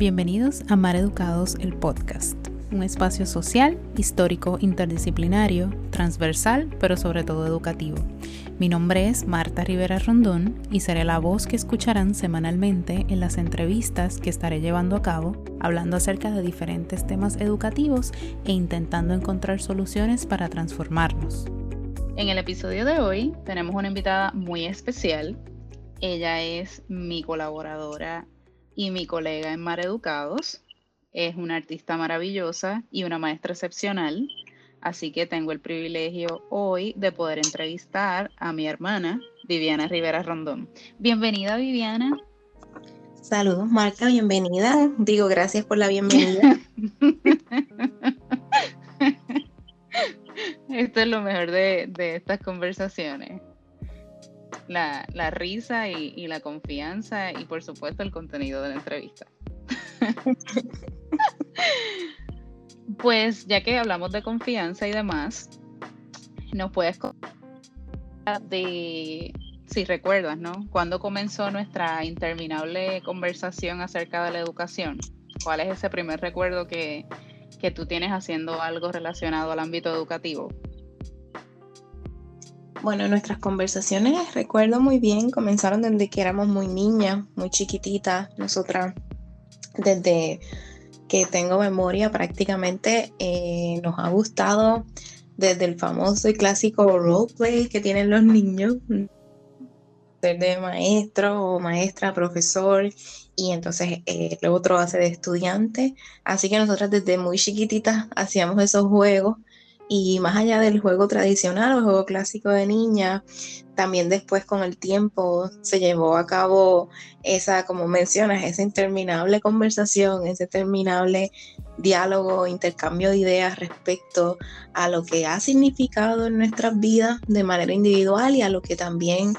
Bienvenidos a Mar Educados, el podcast, un espacio social, histórico, interdisciplinario, transversal, pero sobre todo educativo. Mi nombre es Marta Rivera Rondón y seré la voz que escucharán semanalmente en las entrevistas que estaré llevando a cabo, hablando acerca de diferentes temas educativos e intentando encontrar soluciones para transformarnos. En el episodio de hoy tenemos una invitada muy especial. Ella es mi colaboradora y mi colega en Mar Educados. Es una artista maravillosa y una maestra excepcional. Así que tengo el privilegio hoy de poder entrevistar a mi hermana, Viviana Rivera Rondón. Bienvenida, Viviana. Saludos, Marca, bienvenida. Digo, gracias por la bienvenida. Esto es lo mejor de, estas conversaciones. La, risa y, la confianza y por supuesto el contenido de la entrevista. pues ya que hablamos de confianza y demás, nos puedes contar de, si recuerdas, ¿no? ¿Cuándo comenzó nuestra interminable conversación acerca de la educación? ¿Cuál es ese primer recuerdo que, que tú tienes haciendo algo relacionado al ámbito educativo? Bueno, nuestras conversaciones, recuerdo muy bien, comenzaron desde que éramos muy niñas, muy chiquititas. Nosotras, desde que tengo memoria, prácticamente eh, nos ha gustado desde el famoso y clásico roleplay que tienen los niños, de maestro o maestra, profesor, y entonces eh, el otro hace de estudiante. Así que nosotras desde muy chiquititas hacíamos esos juegos y más allá del juego tradicional o juego clásico de niña, también después con el tiempo se llevó a cabo esa, como mencionas, esa interminable conversación, ese interminable diálogo, intercambio de ideas respecto a lo que ha significado en nuestras vidas de manera individual y a lo que también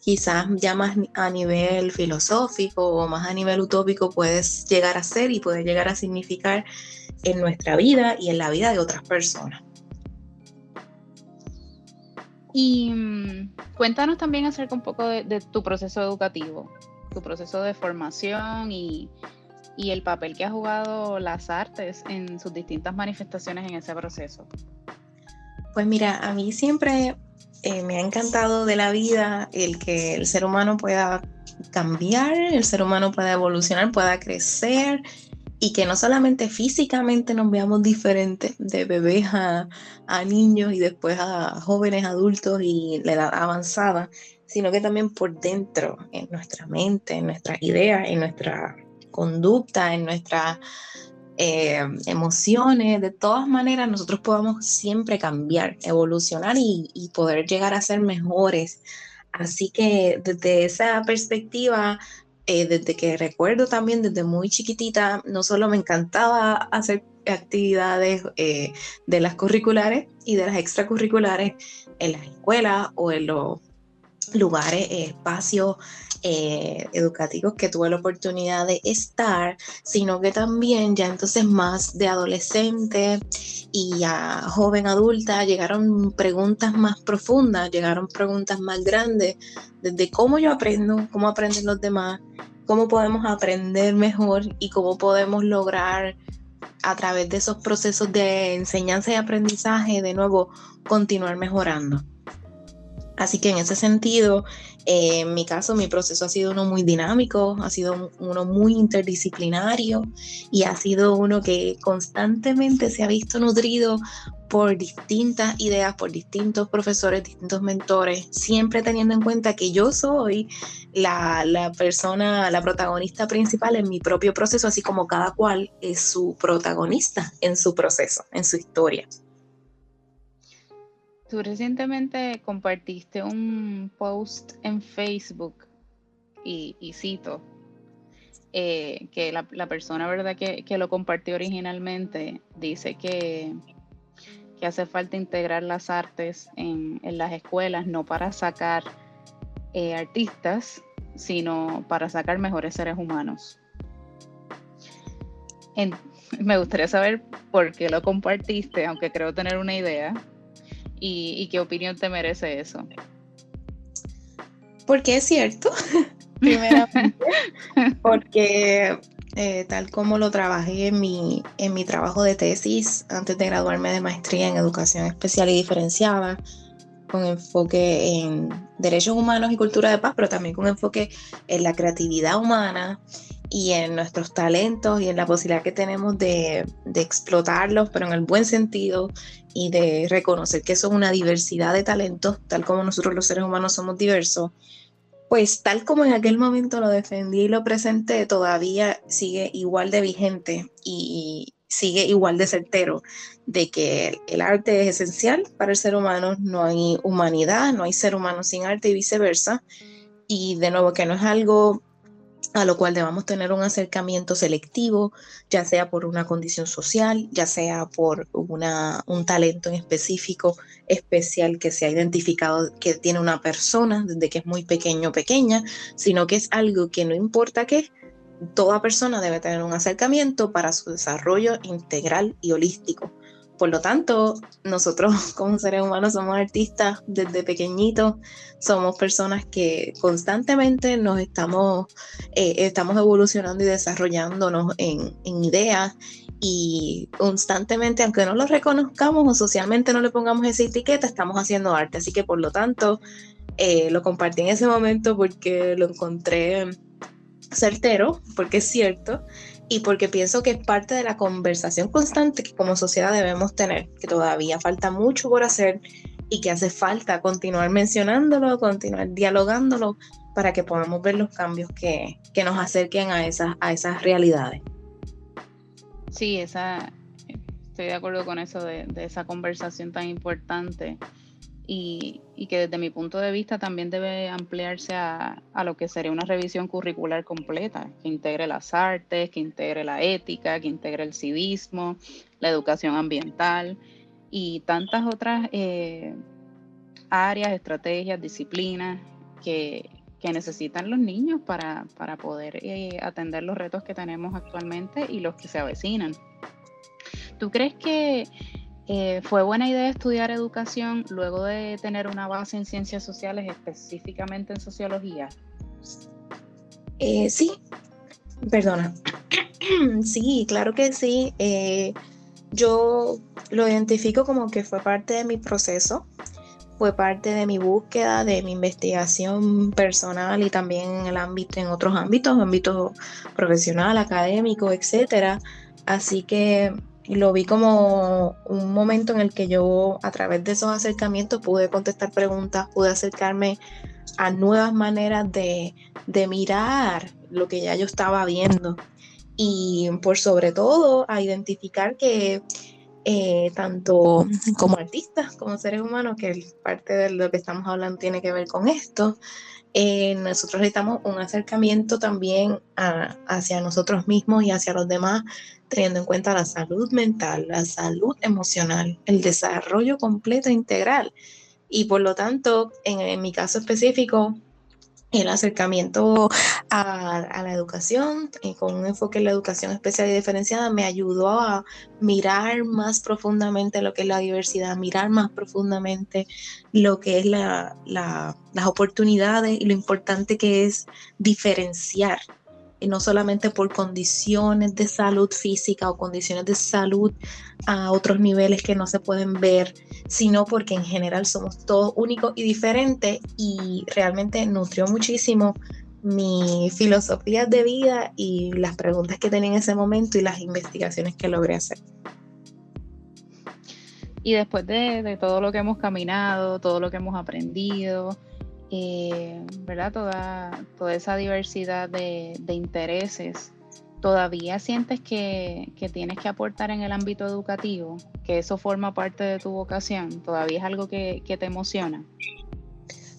quizás ya más a nivel filosófico o más a nivel utópico puedes llegar a ser y puede llegar a significar en nuestra vida y en la vida de otras personas. Y mm, cuéntanos también acerca un poco de, tu proceso educativo, tu proceso de formación y, el papel que ha jugado las artes en sus distintas manifestaciones en ese proceso. Pues mira, a mí siempre eh, me ha encantado de la vida el que el ser humano pueda cambiar, el ser humano pueda evolucionar, pueda crecer y que no solamente físicamente nos veamos diferentes de bebés a, niños y después a jóvenes adultos y la edad avanzada, sino que también por dentro, en nuestra mente, en nuestras ideas, en nuestra conducta, en nuestras eh, emociones, de todas maneras nosotros podamos siempre cambiar, evolucionar y poder llegar a ser mejores. Así que desde esa perspectiva eh, desde que recuerdo también, desde muy chiquitita, no solo me encantaba hacer actividades eh, de las curriculares y de las extracurriculares en las escuelas o en los lugares, espacios eh, educativos que tuve la oportunidad de estar, sino que también ya entonces más de adolescente y a joven adulta llegaron preguntas más profundas, llegaron preguntas más grandes, desde cómo yo aprendo, cómo aprenden los demás, cómo podemos aprender mejor y cómo podemos lograr a través de esos procesos de enseñanza y aprendizaje de nuevo continuar mejorando. Así que en ese sentido, eh, en mi caso, mi proceso ha sido uno muy dinámico, ha sido uno muy interdisciplinario y ha sido uno que constantemente se ha visto nutrido por distintas ideas, por distintos profesores, distintos mentores, siempre teniendo en cuenta que yo soy la, la, persona, la protagonista principal en mi propio proceso, así como cada cual es su protagonista en su proceso, en su historia. Tú recientemente compartiste un post en Facebook y, cito eh, que la, persona verdad que, lo compartió originalmente dice que, que, hace falta integrar las artes en, las escuelas no para sacar eh, artistas sino para sacar mejores seres humanos. me gustaría saber por qué lo compartiste, aunque creo tener una idea, y, qué opinión te merece eso. Porque es cierto, primeramente, porque eh, tal como lo trabajé en mi, en mi trabajo de tesis antes de graduarme de maestría en educación especial y diferenciada, con enfoque en derechos humanos y cultura de paz, pero también con enfoque en la creatividad humana y en nuestros talentos y en la posibilidad que tenemos de, de explotarlos, pero en el buen sentido y de reconocer que son una diversidad de talentos, tal como nosotros los seres humanos somos diversos pues tal como en aquel momento lo defendí y lo presenté, todavía sigue igual de vigente y sigue igual de certero de que el arte es esencial para el ser humano, no hay humanidad, no hay ser humano sin arte y viceversa. Y de nuevo que no es algo a lo cual debamos tener un acercamiento selectivo, ya sea por una condición social, ya sea por una, un talento en específico, especial que se ha identificado que tiene una persona desde que es muy pequeño o pequeña, sino que es algo que no importa qué, toda persona debe tener un acercamiento para su desarrollo integral y holístico. Por lo tanto, nosotros como seres humanos somos artistas desde pequeñitos, somos personas que constantemente nos estamos, eh, estamos evolucionando y desarrollándonos en, ideas y constantemente, aunque no lo reconozcamos o socialmente no le pongamos esa etiqueta, estamos haciendo arte. Así que por lo tanto, eh, lo compartí en ese momento porque lo encontré certero, porque es cierto, y porque pienso que es parte de la conversación constante que como sociedad debemos tener, que todavía falta mucho por hacer y que hace falta continuar mencionándolo, continuar dialogándolo para que podamos ver los cambios que, nos acerquen a esas, a esas realidades. Sí, esa, estoy de acuerdo con eso de, de esa conversación tan importante y, que desde mi punto de vista también debe ampliarse a, lo que sería una revisión curricular completa, que integre las artes, que integre la ética, que integre el civismo, la educación ambiental y tantas otras eh, áreas, estrategias, disciplinas que, necesitan los niños para, poder eh, atender los retos que tenemos actualmente y los que se avecinan. ¿Tú crees que eh, ¿Fue buena idea estudiar educación luego de tener una base en ciencias sociales, específicamente en sociología? Eh, sí, perdona. sí, claro que sí. Eh, yo lo identifico como que fue parte de mi proceso, fue parte de mi búsqueda, de mi investigación personal y también en el ámbito, en otros ámbitos, ámbito profesional, académico, etcétera. Así que y lo vi como un momento en el que yo a través de esos acercamientos pude contestar preguntas, pude acercarme a nuevas maneras de, mirar lo que ya yo estaba viendo. Y por sobre todo a identificar que eh, tanto como artistas como seres humanos, que parte de lo que estamos hablando tiene que ver con esto, eh, nosotros necesitamos un acercamiento también hacia nosotros mismos y hacia los demás, teniendo en cuenta la salud mental, la salud emocional, el desarrollo completo e integral. Y por lo tanto, en mi caso específico, el acercamiento a, la educación y con un enfoque en la educación especial y diferenciada me ayudó a mirar más profundamente lo que es la diversidad, mirar más profundamente lo que es la, las oportunidades y lo importante que es diferenciar y no solamente por condiciones de salud física o condiciones de salud a otros niveles que no se pueden ver, sino porque en general somos todos únicos y diferentes y realmente nutrió muchísimo mi filosofía de vida y las preguntas que tenía en ese momento y las investigaciones que logré hacer. Y después de, todo lo que hemos caminado, todo lo que hemos aprendido, eh, ¿verdad? Toda, toda esa diversidad de, intereses, ¿todavía sientes que, tienes que aportar en el ámbito educativo? ¿Que eso forma parte de tu vocación? ¿Todavía es algo que, te emociona?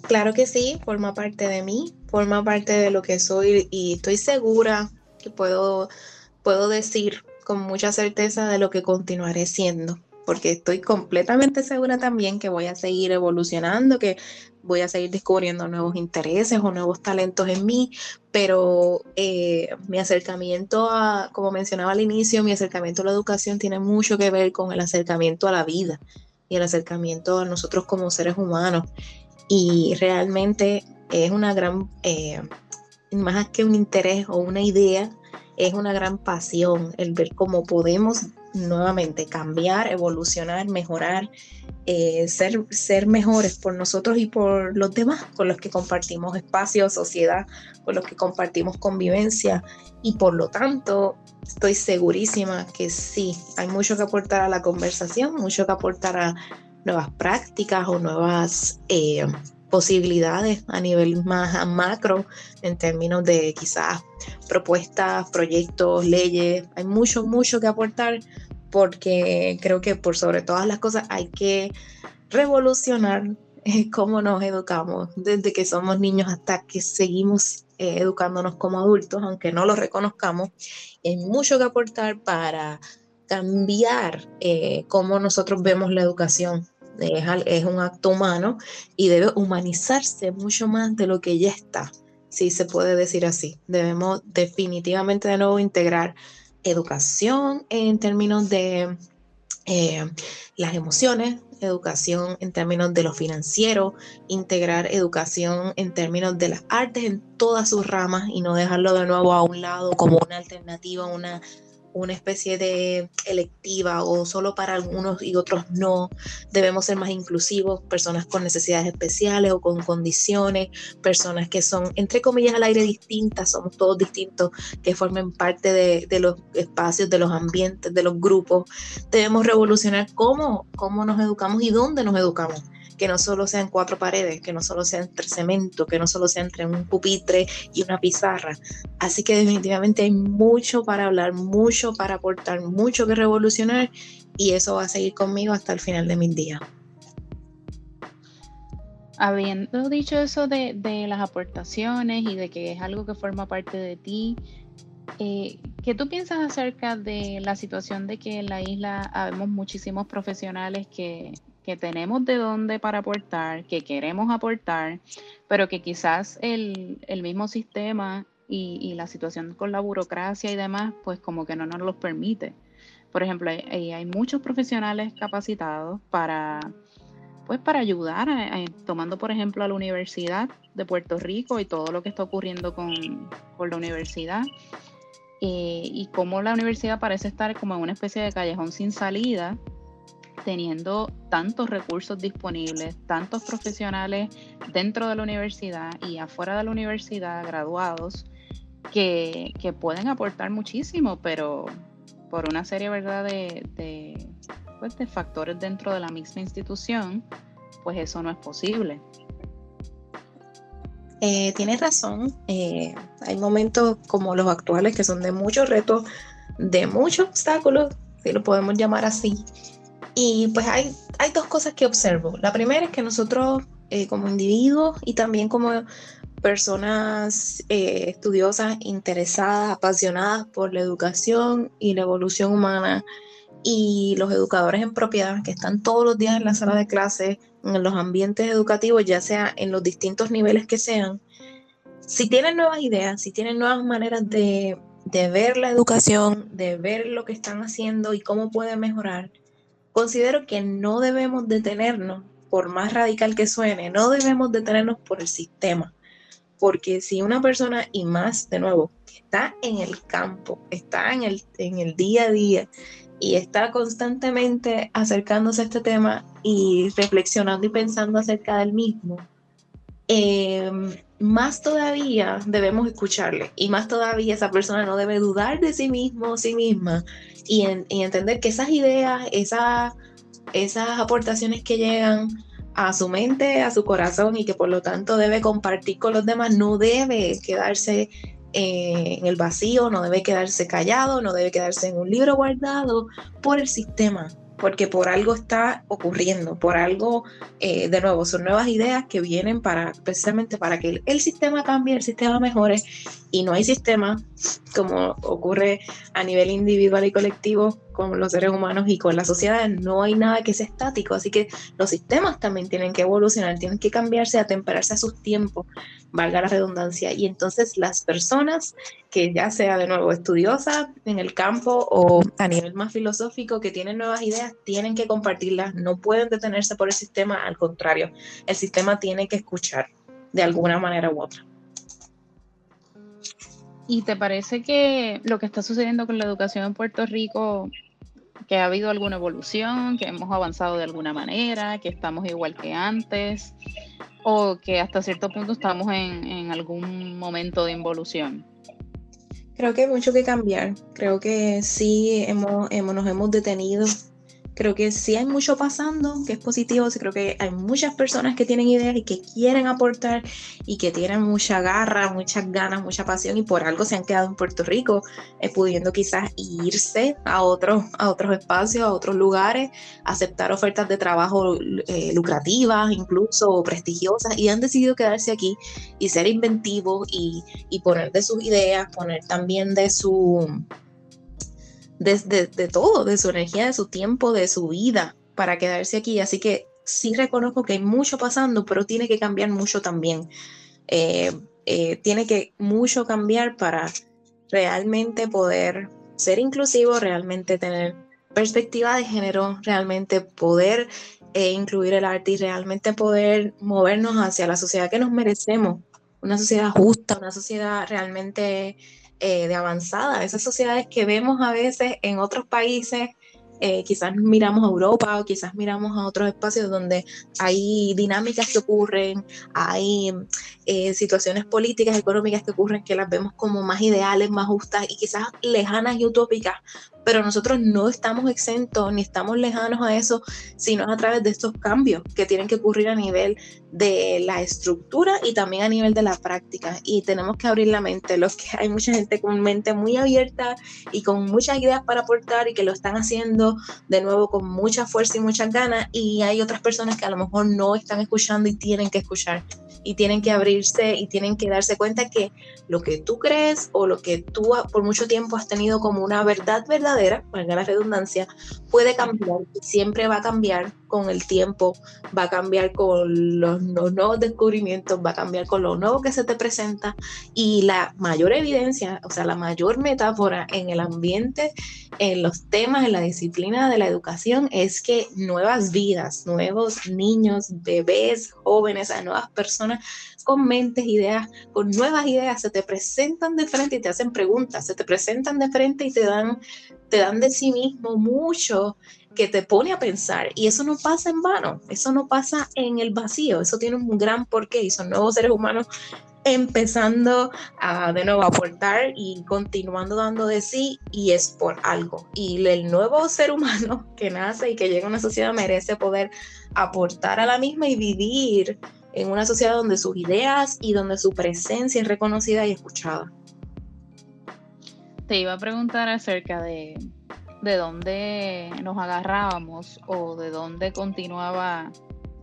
Claro que sí, forma parte de mí, forma parte de lo que soy y estoy segura que puedo, puedo decir con mucha certeza de lo que continuaré siendo porque estoy completamente segura también que voy a seguir evolucionando, que voy a seguir descubriendo nuevos intereses o nuevos talentos en mí, pero eh, mi acercamiento a, como mencionaba al inicio, mi acercamiento a la educación tiene mucho que ver con el acercamiento a la vida y el acercamiento a nosotros como seres humanos. Y realmente es una gran, eh, más que un interés o una idea, es una gran pasión el ver cómo podemos nuevamente cambiar, evolucionar, mejorar, eh, ser, ser mejores por nosotros y por los demás, con los que compartimos espacio, sociedad, con los que compartimos convivencia y por lo tanto estoy segurísima que sí, hay mucho que aportar a la conversación, mucho que aportar a nuevas prácticas o nuevas eh, posibilidades a nivel más macro en términos de quizás propuestas, proyectos, leyes. Hay mucho, mucho que aportar porque creo que por sobre todas las cosas hay que revolucionar eh, cómo nos educamos desde que somos niños hasta que seguimos eh, educándonos como adultos, aunque no lo reconozcamos. Hay mucho que aportar para cambiar eh, cómo nosotros vemos la educación. Es, es, un acto humano y debe humanizarse mucho más de lo que ya está, si se puede decir así. Debemos definitivamente de nuevo integrar educación en términos de eh, las emociones, educación en términos de lo financiero, integrar educación en términos de las artes en todas sus ramas y no dejarlo de nuevo a un lado como una alternativa, una una especie de electiva o solo para algunos y otros no. Debemos ser más inclusivos, personas con necesidades especiales o con condiciones, personas que son, entre comillas, al aire distintas, somos todos distintos, que formen parte de, de los espacios, de los ambientes, de los grupos. Debemos revolucionar cómo, cómo nos educamos y dónde nos educamos que no solo sean cuatro paredes, que no solo sea entre cemento, que no solo sea entre un pupitre y una pizarra. Así que definitivamente hay mucho para hablar, mucho para aportar, mucho que revolucionar y eso va a seguir conmigo hasta el final de mis días. Habiendo dicho eso de, las aportaciones y de que es algo que forma parte de ti, eh, ¿Qué tú piensas acerca de la situación de que en la isla habemos muchísimos profesionales que que tenemos de dónde para aportar, que queremos aportar, pero que quizás el, mismo sistema y, la situación con la burocracia y demás, pues como que no nos los permite. Por ejemplo, hay, muchos profesionales capacitados para, pues para ayudar, tomando por ejemplo a la Universidad de Puerto Rico y todo lo que está ocurriendo con, la universidad. Eh, y cómo la universidad parece estar como en una especie de callejón sin salida, teniendo tantos recursos disponibles, tantos profesionales dentro de la universidad y afuera de la universidad, graduados, que, pueden aportar muchísimo, pero por una serie ¿verdad? De, pues, de, factores dentro de la misma institución, pues eso no es posible. Eh, tienes razón, eh, hay momentos como los actuales que son de muchos retos, de muchos obstáculos, si lo podemos llamar así, y pues hay, hay dos cosas que observo. La primera es que nosotros eh, como individuos y también como personas eh, estudiosas, interesadas, apasionadas por la educación y la evolución humana y los educadores en propiedad que están todos los días en la sala de clase, en los ambientes educativos, ya sea en los distintos niveles que sean, si tienen nuevas ideas, si tienen nuevas maneras de, de ver la educación, de ver lo que están haciendo y cómo puede mejorar, considero que no debemos detenernos, por más radical que suene, no debemos detenernos por el sistema. Porque si una persona, y más de nuevo, está en el campo, está en el, en el día a día y está constantemente acercándose a este tema y reflexionando y pensando acerca del mismo, em, más todavía debemos escucharle y más todavía esa persona no debe dudar de sí mismo o sí misma y, entender que esas ideas, esas, esas aportaciones que llegan a su mente, a su corazón y que por lo tanto debe compartir con los demás, no debe quedarse eh, en el vacío, no debe quedarse callado, no debe quedarse en un libro guardado por el sistema, porque por algo está ocurriendo, por algo, eh, de nuevo, son nuevas ideas que vienen para precisamente para que el, sistema cambie, el sistema mejore y no hay sistema como ocurre a nivel individual y colectivo con los seres humanos y con la sociedad, no hay nada que sea estático, así que los sistemas también tienen que evolucionar, tienen que cambiarse, atemperarse a sus tiempos, valga la redundancia, y entonces las personas que ya sea de nuevo estudiosa en el campo o a nivel más filosófico, que tienen nuevas ideas, tienen que compartirlas, no pueden detenerse por el sistema, al contrario, el sistema tiene que escuchar de alguna manera u otra. ¿Y te parece que lo que está sucediendo con la educación en Puerto Rico, que ha habido alguna evolución, que hemos avanzado de alguna manera, que estamos igual que antes, o que hasta cierto punto estamos en, algún momento de involución? Creo que hay mucho que cambiar. Creo que sí hemos, hemos, nos hemos detenido Creo que sí hay mucho pasando, que es positivo, sí creo que hay muchas personas que tienen ideas y que quieren aportar y que tienen mucha garra, muchas ganas, mucha pasión y por algo se han quedado en Puerto Rico, eh, pudiendo quizás irse a, otros a otros espacios, a otros lugares, aceptar ofertas de trabajo eh, lucrativas incluso prestigiosas y han decidido quedarse aquí y ser inventivos y, y poner de sus ideas, poner también de su de, todo, de su energía, de su tiempo, de su vida para quedarse aquí. Así que sí reconozco que hay mucho pasando, pero tiene que cambiar mucho también. Eh, eh, tiene que mucho cambiar para realmente poder ser inclusivo, realmente tener perspectiva de género, realmente poder eh, incluir el arte y realmente poder movernos hacia la sociedad que nos merecemos, una sociedad justa, una sociedad realmente eh, de avanzada, esas sociedades que vemos a veces en otros países, eh, quizás miramos a Europa o quizás miramos a otros espacios donde hay dinámicas que ocurren, hay eh, situaciones políticas, económicas que ocurren que las vemos como más ideales, más justas y quizás lejanas y utópicas, pero nosotros no estamos exentos ni estamos lejanos a eso, sino a través de estos cambios que tienen que ocurrir a nivel de la estructura y también a nivel de la práctica. Y tenemos que abrir la mente. Los que hay mucha gente con mente muy abierta y con muchas ideas para aportar y que lo están haciendo de nuevo con mucha fuerza y muchas ganas. Y hay otras personas que a lo mejor no están escuchando y tienen que escuchar y tienen que abrirse y tienen que darse cuenta que lo que tú crees o lo que tú por mucho tiempo has tenido como una verdad verdadera, valga la redundancia, puede cambiar y siempre va a cambiar con el tiempo, va a cambiar con los, nuevos descubrimientos, va a cambiar con lo nuevo que se te presenta y la mayor evidencia, o sea, la mayor metáfora en el ambiente, en los temas, en la disciplina de la educación es que nuevas vidas, nuevos niños, bebés, jóvenes, nuevas personas con mentes, ideas, con nuevas ideas, se te presentan de frente y te hacen preguntas, se te presentan de frente y te dan, te dan de sí mismo mucho que te pone a pensar. Y eso no pasa en vano, eso no pasa en el vacío, eso tiene un gran porqué y son nuevos seres humanos empezando a de nuevo aportar y continuando dando de sí y es por algo. Y el nuevo ser humano que nace y que llega a una sociedad merece poder aportar a la misma y vivir en una sociedad donde sus ideas y donde su presencia es reconocida y escuchada. Te iba a preguntar acerca de, de dónde nos agarrábamos o de dónde continuaba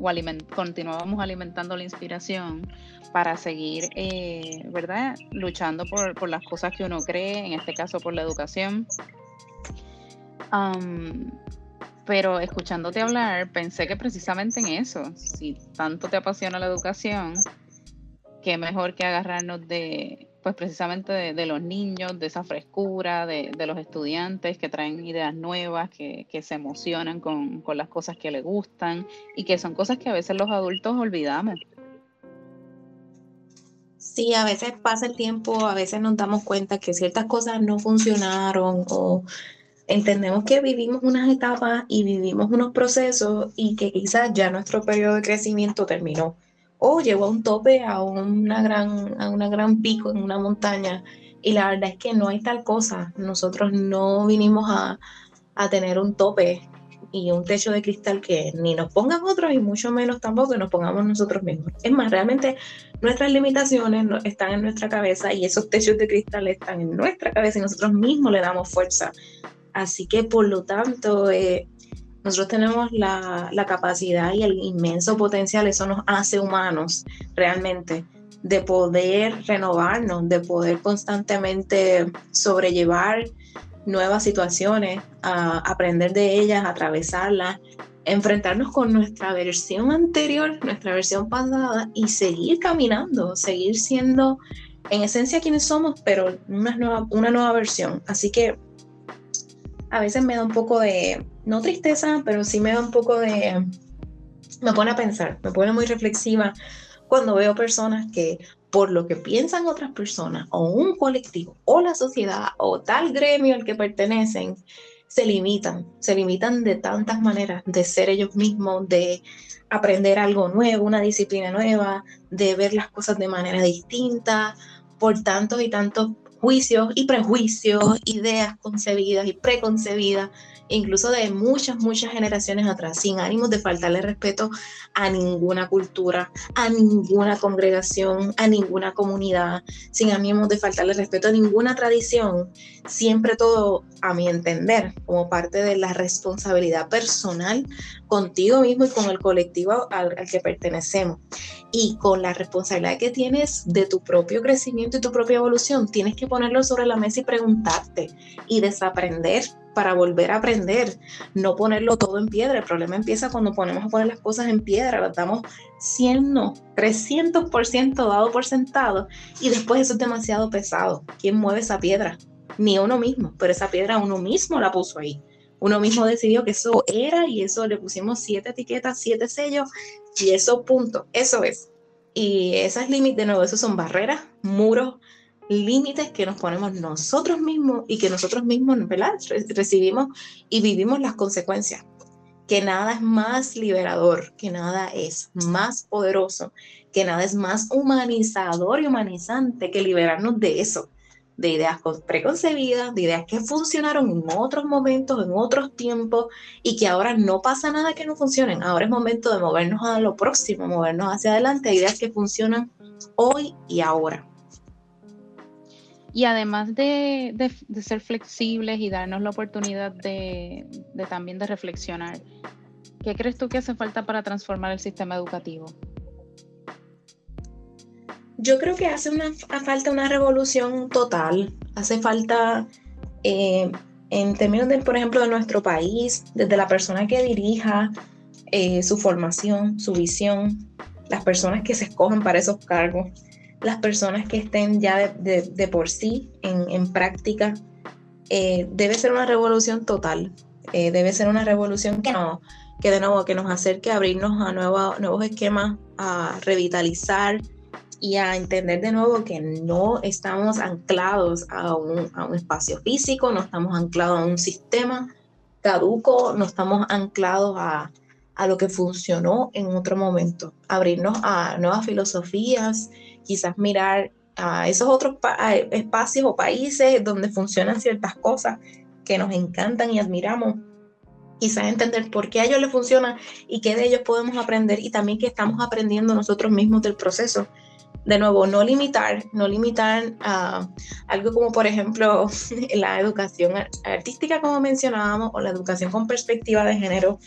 o continuábamos alimentando la inspiración para seguir, eh, ¿verdad? Luchando por, por, las cosas que uno cree, en este caso por la educación pero escuchándote hablar, pensé que precisamente en eso, si tanto te apasiona la educación, qué mejor que agarrarnos de, pues precisamente de, los niños, de esa frescura, de, los estudiantes que traen ideas nuevas, que, se emocionan con, con, las cosas que les gustan y que son cosas que a veces los adultos olvidamos. Sí, a veces pasa el tiempo, a veces nos damos cuenta que ciertas cosas no funcionaron o entendemos que vivimos unas etapas y vivimos unos procesos y que quizás ya nuestro periodo de crecimiento terminó o llegó a un tope, a una gran, a una gran pico en una montaña. Y la verdad es que no hay tal cosa. Nosotros no vinimos a, a tener un tope y un techo de cristal que ni nos pongan otros y mucho menos tampoco que nos pongamos nosotros mismos. Es más, realmente nuestras limitaciones están en nuestra cabeza y esos techos de cristal están en nuestra cabeza y nosotros mismos le damos fuerza Así que por lo tanto, eh, nosotros tenemos la, capacidad y el inmenso potencial, eso nos hace humanos realmente, de poder renovarnos, de poder constantemente sobrellevar nuevas situaciones, aprender de ellas, atravesarlas, enfrentarnos con nuestra versión anterior, nuestra versión pasada y seguir caminando, seguir siendo en esencia quienes somos, pero una nueva, una nueva versión. Así que a veces me da un poco de, no tristeza, pero sí me da un poco de, me pone a pensar, me pone muy reflexiva cuando veo personas que por lo que piensan otras personas o un colectivo o la sociedad o tal gremio al que pertenecen, se limitan, se limitan de tantas maneras de ser ellos mismos, de aprender algo nuevo, una disciplina nueva, de ver las cosas de manera distinta, por tantos y tantos juicios y prejuicios, ideas concebidas y preconcebidas incluso de muchas, muchas generaciones atrás, sin ánimos de faltarle respeto a ninguna cultura, a ninguna congregación, a ninguna comunidad, sin ánimos de faltarle respeto a ninguna tradición, siempre todo, a mi entender, como parte de la responsabilidad personal contigo mismo y con el colectivo al, al que pertenecemos. Y con la responsabilidad que tienes de tu propio crecimiento y tu propia evolución, tienes que ponerlo sobre la mesa y preguntarte y desaprender para volver a aprender, no ponerlo todo en piedra. El problema empieza cuando ponemos a poner las cosas en piedra, las damos 100, no, 300% dado por sentado y después eso es demasiado pesado. ¿Quién mueve esa piedra? Ni uno mismo, pero esa piedra uno mismo la puso ahí. Uno mismo decidió que eso era y eso le pusimos siete etiquetas, siete sellos y eso punto, eso es. Y esas límites, de nuevo, esos son barreras, muros, límites que nos ponemos nosotros mismos y que nosotros mismos ¿verdad? recibimos y vivimos las consecuencias. Que nada es más liberador, que nada es más poderoso, que nada es más humanizador y humanizante que liberarnos de eso, de ideas preconcebidas, de ideas que funcionaron en otros momentos, en otros tiempos y que ahora no pasa nada que no funcionen. Ahora es momento de movernos a lo próximo, movernos hacia adelante a ideas que funcionan hoy y ahora. Y además de, ser flexibles y darnos la oportunidad de, también de reflexionar, ¿qué crees tú que hace falta para transformar el sistema educativo? Yo creo que hace una, falta una revolución total. Hace falta, eh, en términos, de, por ejemplo, de nuestro país, desde la persona que dirija eh, su formación, su visión, las personas que se escogen para esos cargos las personas que estén ya de, por sí en, práctica. Eh, debe ser una revolución total, eh, debe ser una revolución que, no, que de nuevo que nos acerque a abrirnos a nuevos esquemas, a revitalizar y a entender de nuevo que no estamos anclados a un, a un espacio físico, no estamos anclados a un sistema caduco, no estamos anclados a, a lo que funcionó en otro momento, abrirnos a nuevas filosofías, quizás mirar a esos otros espacios o países donde funcionan ciertas cosas que nos encantan y admiramos. Quizás entender por qué a ellos les funciona y qué de ellos podemos aprender y también qué estamos aprendiendo nosotros mismos del proceso. De nuevo, no limitar, no limitar a algo como por ejemplo la educación artística como mencionábamos o la educación con perspectiva de género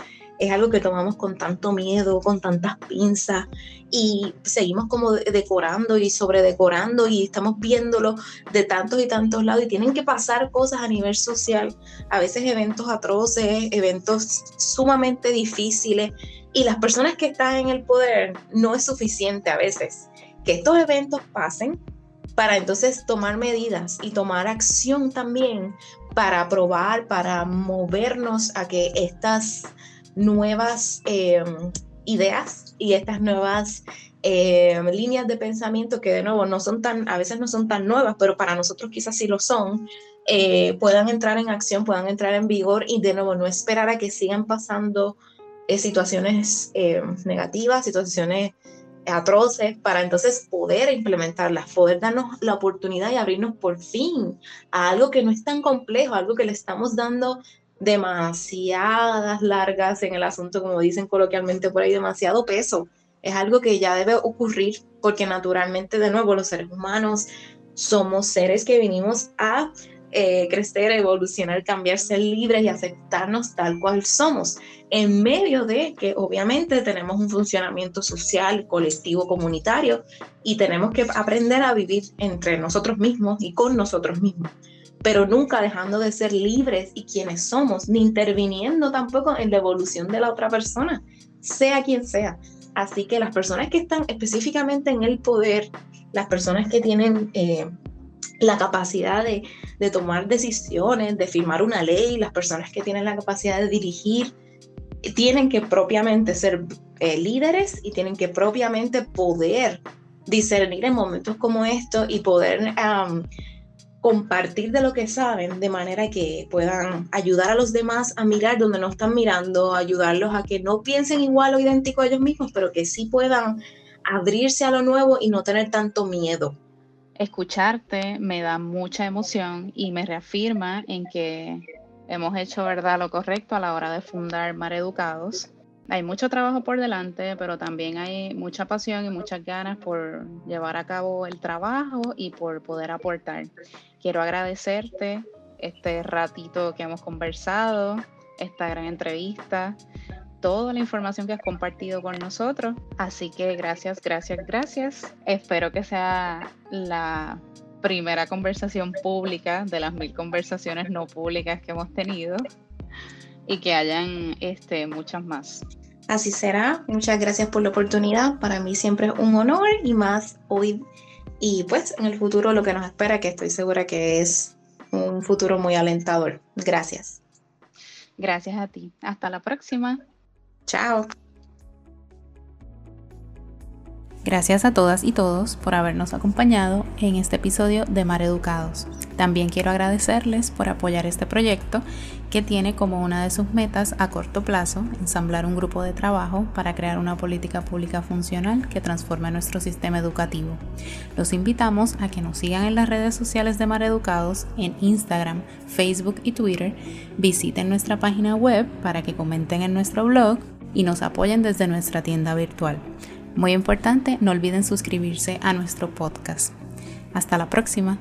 es algo que tomamos con tanto miedo, con tantas pinzas y seguimos como decorando y sobredecorando y estamos viéndolo de tantos y tantos lados y tienen que pasar cosas a nivel social, a veces eventos atroces, eventos sumamente difíciles y las personas que están en el poder no es suficiente a veces que estos eventos pasen para entonces tomar medidas y tomar acción también para probar, para movernos a que estas nuevas em, ideas y estas nuevas em, líneas de pensamiento que de nuevo no son tan, a veces no son tan nuevas, pero para nosotros quizás sí lo son, eh, puedan entrar en acción, puedan entrar en vigor y de nuevo no esperar a que sigan pasando eh, situaciones em, negativas, situaciones atroces para entonces poder implementarlas, poder darnos la oportunidad y abrirnos por fin a algo que no es tan complejo, algo que le estamos dando demasiadas largas en el asunto, como dicen coloquialmente por ahí, demasiado peso. Es algo que ya debe ocurrir porque naturalmente, de nuevo, los seres humanos somos seres que vinimos a eh, crecer, evolucionar, cambiar, ser libres y aceptarnos tal cual somos, en medio de que obviamente tenemos un funcionamiento social, colectivo, comunitario y tenemos que aprender a vivir entre nosotros mismos y con nosotros mismos pero nunca dejando de ser libres y quienes somos, ni interviniendo tampoco en la evolución de la otra persona, sea quien sea. Así que las personas que están específicamente en el poder, las personas que tienen eh, la capacidad de, tomar decisiones, de firmar una ley, las personas que tienen la capacidad de dirigir, tienen que propiamente ser eh, líderes y tienen que propiamente poder discernir en momentos como estos y poder compartir de lo que saben de manera que puedan ayudar a los demás a mirar donde no están mirando, ayudarlos a que no piensen igual o idéntico a ellos mismos, pero que sí puedan abrirse a lo nuevo y no tener tanto miedo. Escucharte me da mucha emoción y me reafirma en que hemos hecho verdad lo correcto a la hora de fundar Mar Educados hay mucho trabajo por delante, pero también hay mucha pasión y muchas ganas por llevar a cabo el trabajo y por poder aportar. Quiero agradecerte este ratito que hemos conversado, esta gran entrevista, toda la información que has compartido con nosotros. Así que gracias, gracias, gracias. Espero que sea la primera conversación pública de las mil conversaciones no públicas que hemos tenido y que hayan este, muchas más. Así será. Muchas gracias por la oportunidad. Para mí siempre es un honor y más hoy. Y pues en el futuro lo que nos espera, que estoy segura que es un futuro muy alentador. Gracias. Gracias a ti. Hasta la próxima. Chao. Gracias a todas y todos por habernos acompañado en este episodio de Mar Educados. También quiero agradecerles por apoyar este proyecto que tiene como una de sus metas a corto plazo ensamblar un grupo de trabajo para crear una política pública funcional que transforme nuestro sistema educativo. Los invitamos a que nos sigan en las redes sociales de Mar Educados en Instagram, Facebook y Twitter, visiten nuestra página web para que comenten en nuestro blog y nos apoyen desde nuestra tienda virtual. Muy importante, no olviden suscribirse a nuestro podcast. Hasta la próxima.